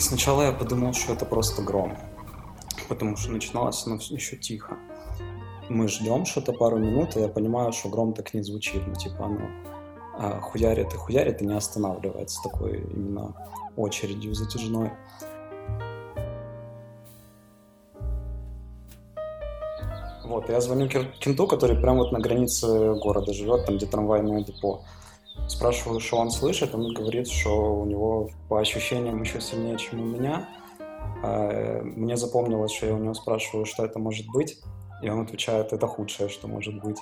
Сначала я подумал, что это просто гром, потому что начиналось оно еще тихо. Мы ждем что-то пару минут, и я понимаю, что гром так не звучит. Ну, типа, оно а, хуярит и хуярит, и не останавливается такой именно очередью затяжной. Вот, я звоню кенту, который прямо вот на границе города живет, там, где трамвайное депо. Спрашиваю, что он слышит, он говорит, что у него по ощущениям еще сильнее, чем у меня. А, мне запомнилось, что я у него спрашиваю, что это может быть, и он отвечает, это худшее, что может быть.